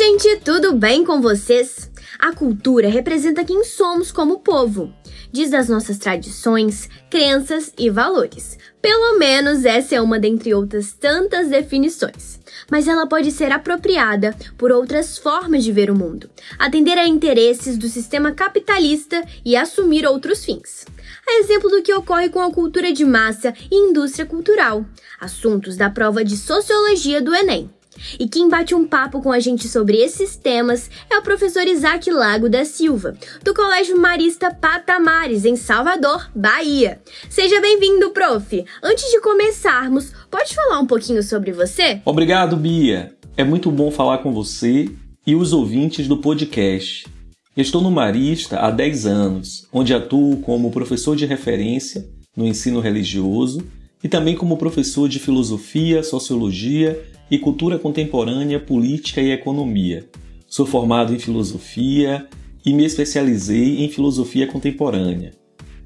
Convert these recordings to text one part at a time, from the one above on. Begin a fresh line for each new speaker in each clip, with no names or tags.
gente, tudo bem com vocês? A cultura representa quem somos como povo. Diz das nossas tradições, crenças e valores. Pelo menos essa é uma dentre outras tantas definições. Mas ela pode ser apropriada por outras formas de ver o mundo, atender a interesses do sistema capitalista e assumir outros fins. A exemplo do que ocorre com a cultura de massa e indústria cultural, assuntos da prova de sociologia do Enem. E quem bate um papo com a gente sobre esses temas é o professor Isaac Lago da Silva, do Colégio Marista Patamares, em Salvador, Bahia. Seja bem-vindo, prof. Antes de começarmos, pode falar um pouquinho sobre você?
Obrigado, Bia. É muito bom falar com você e os ouvintes do podcast. Estou no Marista há 10 anos, onde atuo como professor de referência no ensino religioso e também como professor de filosofia, sociologia e cultura contemporânea, política e economia. Sou formado em filosofia e me especializei em filosofia contemporânea.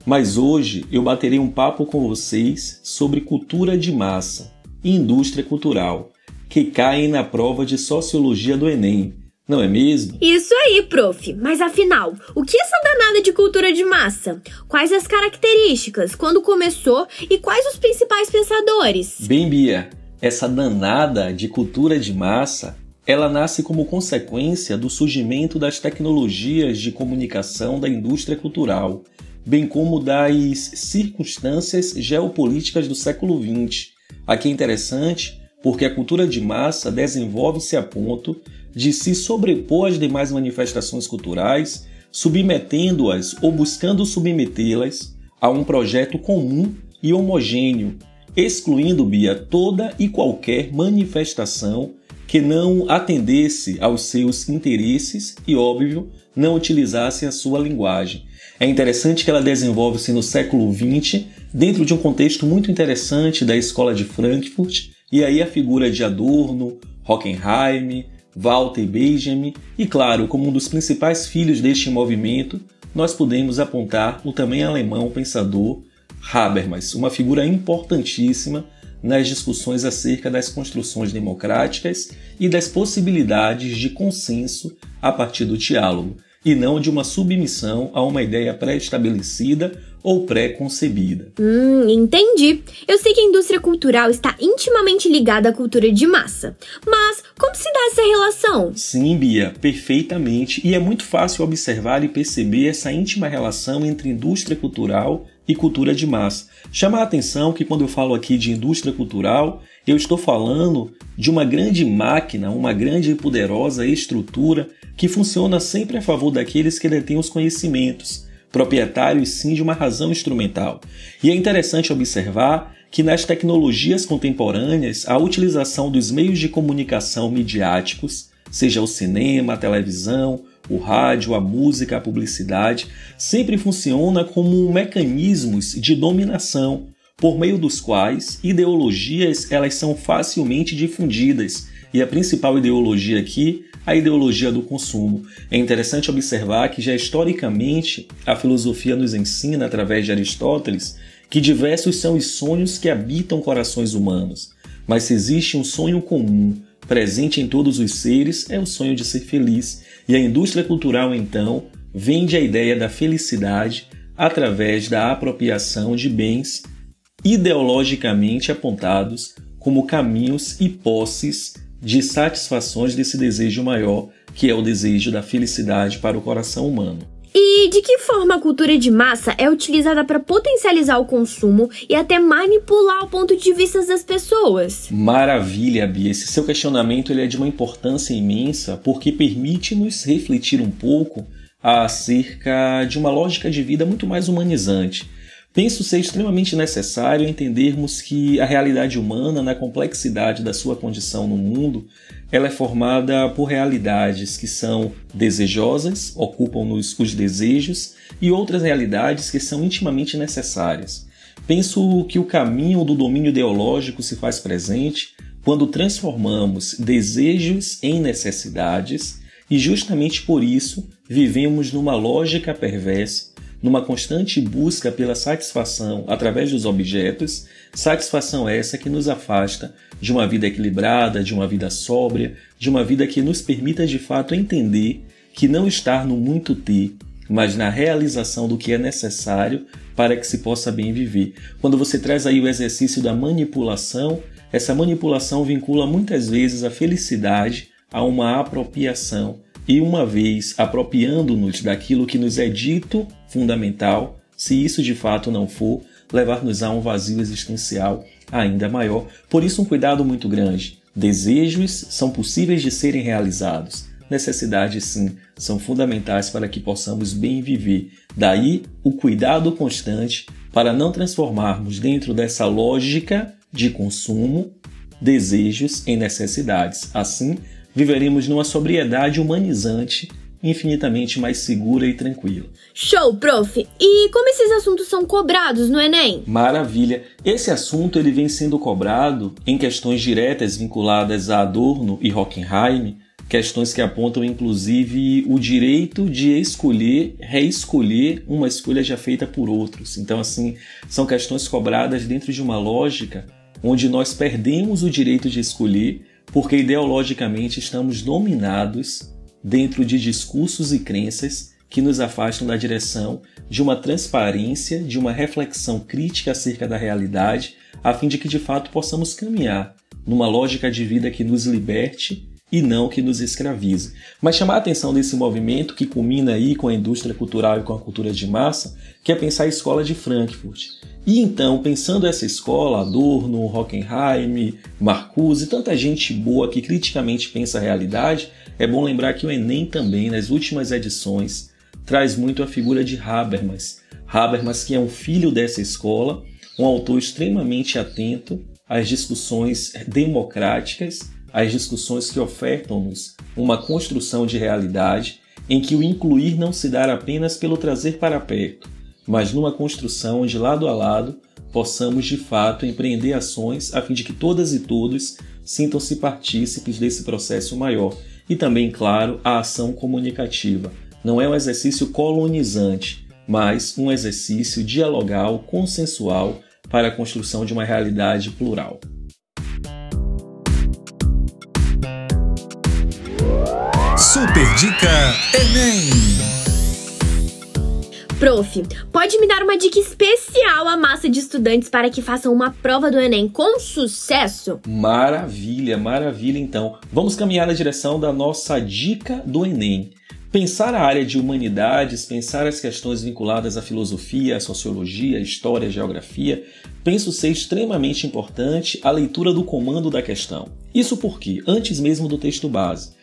Mas hoje eu baterei um papo com vocês sobre cultura de massa e indústria cultural, que caem na prova de sociologia do Enem. Não é mesmo?
Isso aí, prof. Mas afinal, o que é essa danada de cultura de massa? Quais as características? Quando começou? E quais os principais pensadores?
Bem, Bia, essa danada de cultura de massa, ela nasce como consequência do surgimento das tecnologias de comunicação da indústria cultural, bem como das circunstâncias geopolíticas do século XX. Aqui é interessante porque a cultura de massa desenvolve-se a ponto de se sobrepor às demais manifestações culturais, submetendo-as ou buscando submetê-las a um projeto comum e homogêneo, excluindo, Bia, toda e qualquer manifestação que não atendesse aos seus interesses e, óbvio, não utilizasse a sua linguagem. É interessante que ela desenvolve-se no século XX, dentro de um contexto muito interessante da escola de Frankfurt, e aí a figura de Adorno, Hockenheim, Walter Benjamin e, claro, como um dos principais filhos deste movimento, nós podemos apontar o também alemão pensador Habermas, uma figura importantíssima nas discussões acerca das construções democráticas e das possibilidades de consenso a partir do diálogo, e não de uma submissão a uma ideia pré-estabelecida ou pré-concebida.
Hum, entendi. Eu sei que a indústria cultural está intimamente ligada à cultura de massa. Mas como se dá essa relação?
Sim, Bia, perfeitamente. E é muito fácil observar e perceber essa íntima relação entre indústria cultural e cultura de massa. Chama a atenção que quando eu falo aqui de indústria cultural, eu estou falando de uma grande máquina, uma grande e poderosa estrutura que funciona sempre a favor daqueles que detêm os conhecimentos, proprietários sim de uma razão instrumental. E é interessante observar que nas tecnologias contemporâneas a utilização dos meios de comunicação midiáticos, seja o cinema, a televisão, o rádio, a música, a publicidade, sempre funciona como mecanismos de dominação por meio dos quais ideologias elas são facilmente difundidas. E a principal ideologia aqui, a ideologia do consumo. É interessante observar que já historicamente a filosofia nos ensina através de Aristóteles que diversos são os sonhos que habitam corações humanos. Mas se existe um sonho comum, presente em todos os seres, é o sonho de ser feliz. E a indústria cultural, então, vende a ideia da felicidade através da apropriação de bens ideologicamente apontados como caminhos e posses de satisfações desse desejo maior, que é o desejo da felicidade para o coração humano.
E de que forma a cultura de massa é utilizada para potencializar o consumo e até manipular o ponto de vista das pessoas?
Maravilha, Bia. Esse seu questionamento ele é de uma importância imensa porque permite-nos refletir um pouco acerca de uma lógica de vida muito mais humanizante. Penso ser extremamente necessário entendermos que a realidade humana, na complexidade da sua condição no mundo, ela é formada por realidades que são desejosas, ocupam-nos os desejos, e outras realidades que são intimamente necessárias. Penso que o caminho do domínio ideológico se faz presente quando transformamos desejos em necessidades, e justamente por isso vivemos numa lógica perversa numa constante busca pela satisfação através dos objetos, Satisfação essa que nos afasta de uma vida equilibrada, de uma vida sóbria, de uma vida que nos permita de fato entender que não estar no muito ter, mas na realização do que é necessário para que se possa bem viver. Quando você traz aí o exercício da manipulação, essa manipulação vincula muitas vezes a felicidade a uma apropriação e uma vez apropriando-nos daquilo que nos é dito fundamental, se isso de fato não for, levar-nos a um vazio existencial ainda maior. Por isso, um cuidado muito grande. Desejos são possíveis de serem realizados. Necessidades, sim, são fundamentais para que possamos bem viver. Daí, o cuidado constante para não transformarmos dentro dessa lógica de consumo desejos em necessidades. Assim, viveremos numa sobriedade humanizante infinitamente mais segura e tranquila.
Show, prof! E como esses assuntos são cobrados no Enem?
Maravilha! Esse assunto ele vem sendo cobrado em questões diretas vinculadas a Adorno e Hockenheim, questões que apontam inclusive o direito de escolher, reescolher uma escolha já feita por outros. Então, assim, são questões cobradas dentro de uma lógica onde nós perdemos o direito de escolher porque ideologicamente estamos dominados dentro de discursos e crenças que nos afastam da direção de uma transparência, de uma reflexão crítica acerca da realidade, a fim de que de fato possamos caminhar numa lógica de vida que nos liberte e não que nos escravize. Mas chamar a atenção desse movimento que culmina aí com a indústria cultural e com a cultura de massa, que é pensar a escola de Frankfurt. E então, pensando essa escola, Adorno, Hockenheim, Marcuse, tanta gente boa que criticamente pensa a realidade, é bom lembrar que o Enem também, nas últimas edições, traz muito a figura de Habermas. Habermas, que é um filho dessa escola, um autor extremamente atento às discussões democráticas, às discussões que ofertam-nos uma construção de realidade em que o incluir não se dá apenas pelo trazer para perto, mas numa construção onde, lado a lado, possamos de fato empreender ações a fim de que todas e todos sintam-se partícipes desse processo maior e também, claro, a ação comunicativa. Não é um exercício colonizante, mas um exercício dialogal, consensual para a construção de uma realidade plural.
Super Dica Enem!
Prof, pode me dar uma dica especial à massa de estudantes para que façam uma prova do Enem com sucesso?
Maravilha, maravilha então. Vamos caminhar na direção da nossa dica do Enem. Pensar a área de humanidades, pensar as questões vinculadas à filosofia, à sociologia, à história, à geografia, penso ser extremamente importante a leitura do comando da questão. Isso porque, antes mesmo do texto base,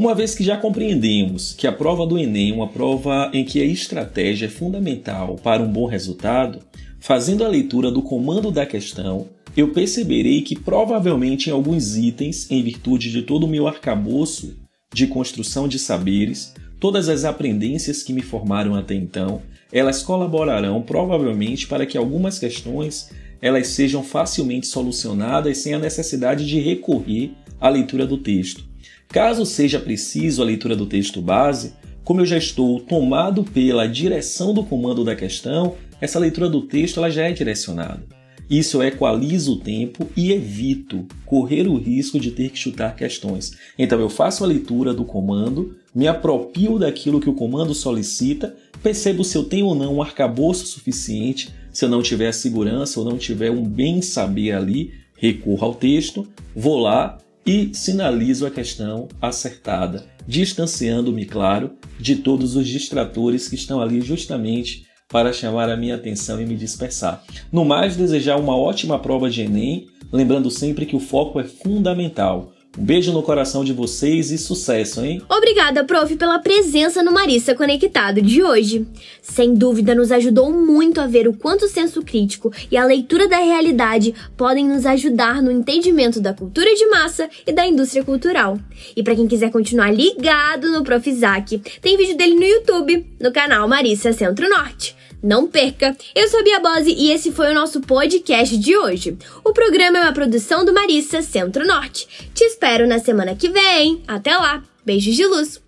uma vez que já compreendemos que a prova do Enem é uma prova em que a estratégia é fundamental para um bom resultado, fazendo a leitura do comando da questão, eu perceberei que provavelmente em alguns itens, em virtude de todo o meu arcabouço de construção de saberes, todas as aprendências que me formaram até então, elas colaborarão provavelmente para que algumas questões elas sejam facilmente solucionadas sem a necessidade de recorrer à leitura do texto. Caso seja preciso a leitura do texto base, como eu já estou tomado pela direção do comando da questão, essa leitura do texto ela já é direcionada. Isso eu equalizo o tempo e evito correr o risco de ter que chutar questões. Então eu faço a leitura do comando, me apropio daquilo que o comando solicita, percebo se eu tenho ou não um arcabouço suficiente, se eu não tiver segurança ou não tiver um bem saber ali, recorro ao texto, vou lá e sinalizo a questão acertada, distanciando-me, claro, de todos os distratores que estão ali justamente para chamar a minha atenção e me dispersar. No mais, desejar uma ótima prova de Enem, lembrando sempre que o foco é fundamental. Beijo no coração de vocês e sucesso, hein?
Obrigada, prof, pela presença no Marissa Conectado de hoje. Sem dúvida, nos ajudou muito a ver o quanto o senso crítico e a leitura da realidade podem nos ajudar no entendimento da cultura de massa e da indústria cultural. E para quem quiser continuar ligado no Prof. Isaac, tem vídeo dele no YouTube, no canal Marissa Centro Norte. Não perca! Eu sou a Bia Bose e esse foi o nosso podcast de hoje. O programa é uma produção do Marissa Centro Norte. Te espero na semana que vem. Até lá! Beijos de luz!